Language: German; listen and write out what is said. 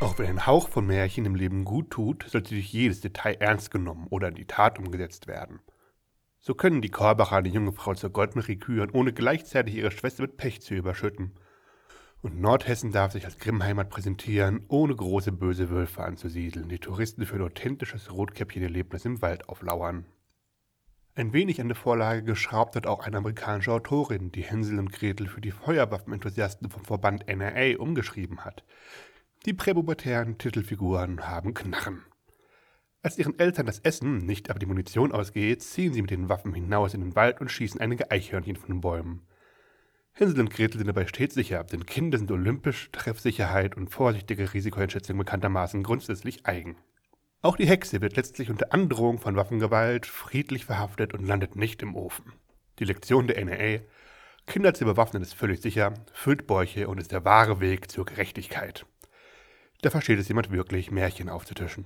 Auch wenn ein Hauch von Märchen im Leben gut tut, sollte nicht jedes Detail ernst genommen oder in die Tat umgesetzt werden. So können die Korbacher eine junge Frau zur Goldmarie küren, ohne gleichzeitig ihre Schwester mit Pech zu überschütten. Und Nordhessen darf sich als Grimmheimat präsentieren, ohne große böse Wölfe anzusiedeln, die Touristen für ein authentisches Rotkäppchen-Erlebnis im Wald auflauern. Ein wenig an der Vorlage geschraubt hat auch eine amerikanische Autorin, die Hänsel und Gretel für die Feuerwaffenenthusiasten vom Verband NRA umgeschrieben hat. Die präpubertären Titelfiguren haben Knarren. Als ihren Eltern das Essen, nicht aber die Munition ausgeht, ziehen sie mit den Waffen hinaus in den Wald und schießen einige Eichhörnchen von den Bäumen. Hänsel und Gretel sind dabei stets sicher, denn Kinder sind olympisch, Treffsicherheit und vorsichtige Risikoeinschätzung bekanntermaßen grundsätzlich eigen. Auch die Hexe wird letztlich unter Androhung von Waffengewalt friedlich verhaftet und landet nicht im Ofen. Die Lektion der NRA Kinder zu bewaffnen ist völlig sicher, füllt Bäuche und ist der wahre Weg zur Gerechtigkeit. Da versteht es jemand wirklich, Märchen aufzutischen.